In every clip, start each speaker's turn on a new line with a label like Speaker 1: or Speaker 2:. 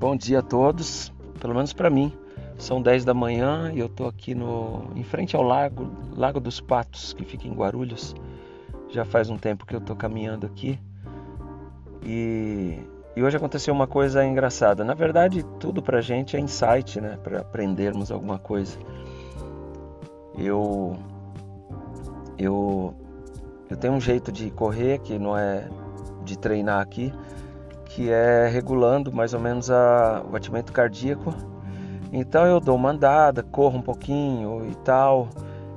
Speaker 1: Bom dia a todos, pelo menos para mim. São 10 da manhã e eu tô aqui no em frente ao lago, Lago dos Patos, que fica em Guarulhos. Já faz um tempo que eu tô caminhando aqui. E, e hoje aconteceu uma coisa engraçada. Na verdade, tudo pra gente é insight, né, para aprendermos alguma coisa. Eu eu eu tenho um jeito de correr que não é de treinar aqui, que é regulando mais ou menos a, o batimento cardíaco. Então eu dou uma andada, corro um pouquinho e tal.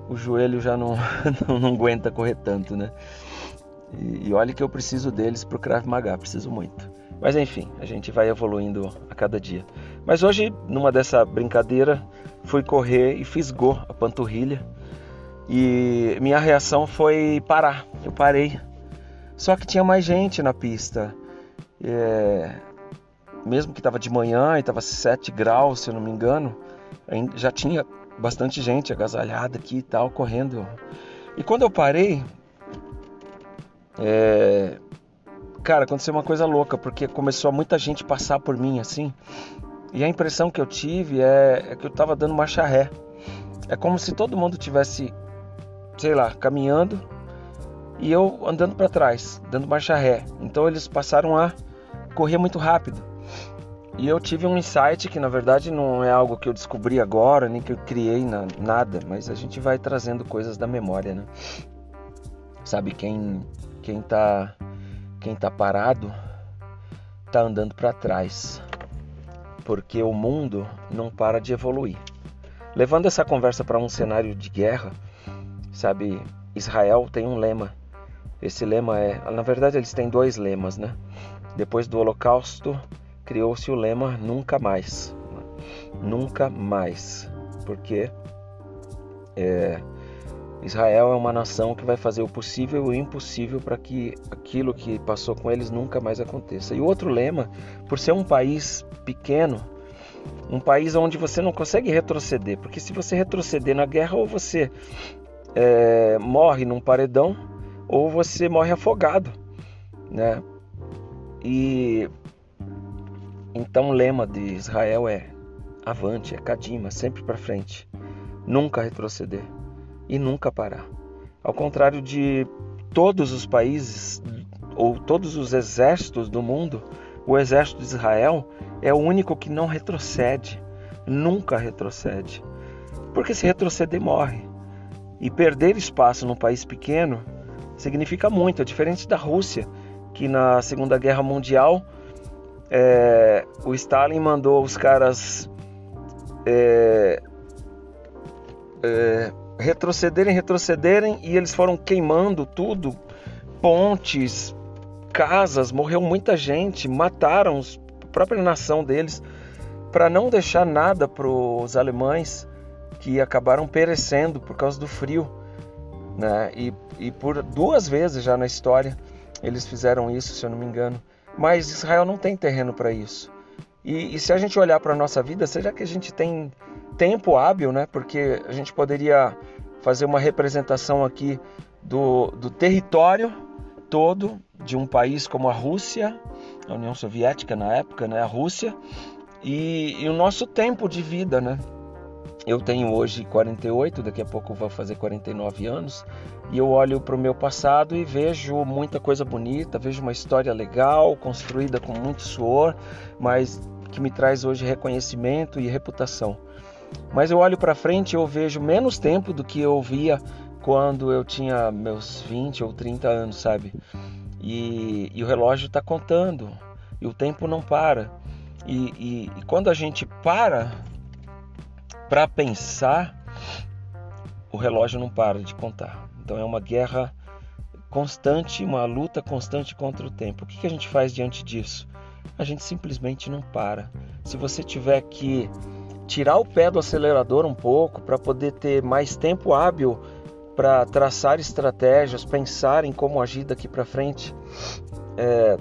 Speaker 1: O joelho já não, não, não aguenta correr tanto, né? E, e olha que eu preciso deles para o Krav Maga, preciso muito. Mas enfim, a gente vai evoluindo a cada dia. Mas hoje, numa dessa brincadeira, fui correr e fisgou a panturrilha. E minha reação foi parar. Eu parei. Só que tinha mais gente na pista. É, mesmo que estava de manhã e estava 7 graus, se eu não me engano, já tinha bastante gente agasalhada aqui e tal, correndo. E quando eu parei, é, cara, aconteceu uma coisa louca, porque começou muita gente passar por mim assim, e a impressão que eu tive é, é que eu estava dando marcha ré. É como se todo mundo tivesse, sei lá, caminhando e eu andando para trás, dando marcha ré. Então eles passaram a correr muito rápido. E eu tive um insight que na verdade não é algo que eu descobri agora, nem que eu criei na, nada, mas a gente vai trazendo coisas da memória, né? Sabe quem quem tá quem tá parado tá andando para trás. Porque o mundo não para de evoluir. Levando essa conversa para um cenário de guerra, sabe, Israel tem um lema. Esse lema é, na verdade eles têm dois lemas, né? Depois do Holocausto, criou-se o lema nunca mais. Nunca mais. Porque é, Israel é uma nação que vai fazer o possível e o impossível para que aquilo que passou com eles nunca mais aconteça. E o outro lema, por ser um país pequeno, um país onde você não consegue retroceder, porque se você retroceder na guerra, ou você é, morre num paredão, ou você morre afogado, né? E então o lema de Israel é avante, é kadima, sempre para frente, nunca retroceder e nunca parar. Ao contrário de todos os países ou todos os exércitos do mundo, o exército de Israel é o único que não retrocede, nunca retrocede. Porque se retroceder morre. E perder espaço num país pequeno significa muito, é diferente da Rússia, que na Segunda Guerra Mundial é, o Stalin mandou os caras é, é, retrocederem, retrocederem e eles foram queimando tudo, pontes, casas, morreu muita gente, mataram a própria nação deles para não deixar nada para os alemães que acabaram perecendo por causa do frio, né? E, e por duas vezes já na história eles fizeram isso, se eu não me engano. Mas Israel não tem terreno para isso. E, e, se a gente olhar para a nossa vida, seja que a gente tem tempo hábil, né? Porque a gente poderia fazer uma representação aqui do, do território todo de um país como a Rússia, a União Soviética na época, né? A Rússia e, e o nosso tempo de vida, né? Eu tenho hoje 48, daqui a pouco vou fazer 49 anos, e eu olho para o meu passado e vejo muita coisa bonita, vejo uma história legal, construída com muito suor, mas que me traz hoje reconhecimento e reputação. Mas eu olho para frente e eu vejo menos tempo do que eu via quando eu tinha meus 20 ou 30 anos, sabe? E, e o relógio está contando, e o tempo não para. E, e, e quando a gente para para pensar, o relógio não para de contar. Então é uma guerra constante, uma luta constante contra o tempo. O que a gente faz diante disso? A gente simplesmente não para. Se você tiver que tirar o pé do acelerador um pouco para poder ter mais tempo hábil para traçar estratégias, pensar em como agir daqui para frente, é,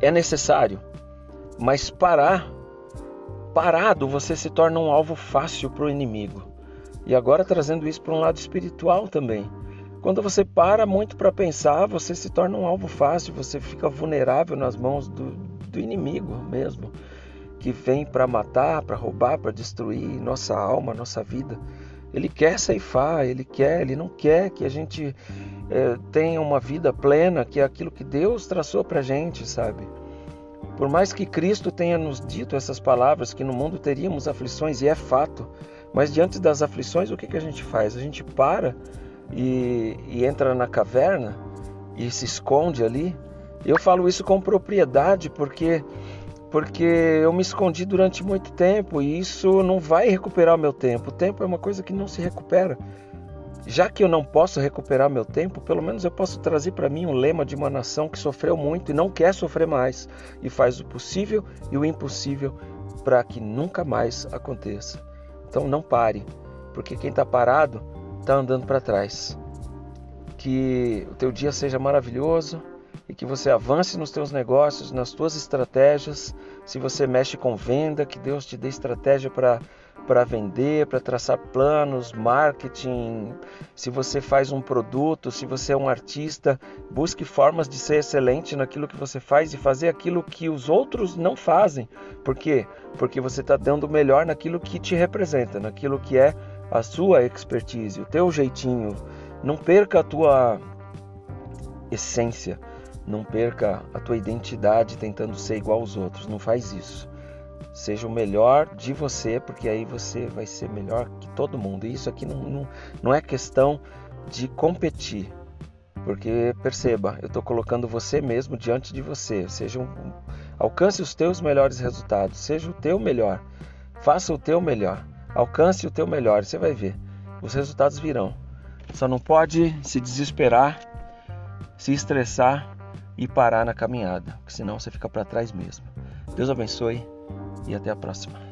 Speaker 1: é necessário. Mas parar parado, você se torna um alvo fácil para o inimigo. E agora trazendo isso para um lado espiritual também. Quando você para muito para pensar, você se torna um alvo fácil, você fica vulnerável nas mãos do, do inimigo mesmo, que vem para matar, para roubar, para destruir nossa alma, nossa vida. Ele quer ceifar, ele quer, ele não quer que a gente é, tenha uma vida plena, que é aquilo que Deus traçou para gente, sabe? Por mais que Cristo tenha nos dito essas palavras, que no mundo teríamos aflições, e é fato, mas diante das aflições, o que, que a gente faz? A gente para e, e entra na caverna e se esconde ali. Eu falo isso com propriedade porque porque eu me escondi durante muito tempo e isso não vai recuperar o meu tempo. O tempo é uma coisa que não se recupera. Já que eu não posso recuperar meu tempo, pelo menos eu posso trazer para mim um lema de uma nação que sofreu muito e não quer sofrer mais e faz o possível e o impossível para que nunca mais aconteça. Então não pare, porque quem está parado está andando para trás. Que o teu dia seja maravilhoso e que você avance nos teus negócios, nas tuas estratégias. Se você mexe com venda, que Deus te dê estratégia para para vender, para traçar planos, marketing. Se você faz um produto, se você é um artista, busque formas de ser excelente naquilo que você faz e fazer aquilo que os outros não fazem. Por quê? Porque você está dando o melhor naquilo que te representa, naquilo que é a sua expertise, o teu jeitinho. Não perca a tua essência, não perca a tua identidade tentando ser igual aos outros. Não faz isso. Seja o melhor de você, porque aí você vai ser melhor que todo mundo. E isso aqui não, não, não é questão de competir. Porque perceba, eu estou colocando você mesmo diante de você. Seja um, alcance os teus melhores resultados. Seja o teu melhor. Faça o teu melhor. Alcance o teu melhor. Você vai ver. Os resultados virão. Só não pode se desesperar, se estressar e parar na caminhada, porque senão você fica para trás mesmo. Deus abençoe e até a próxima.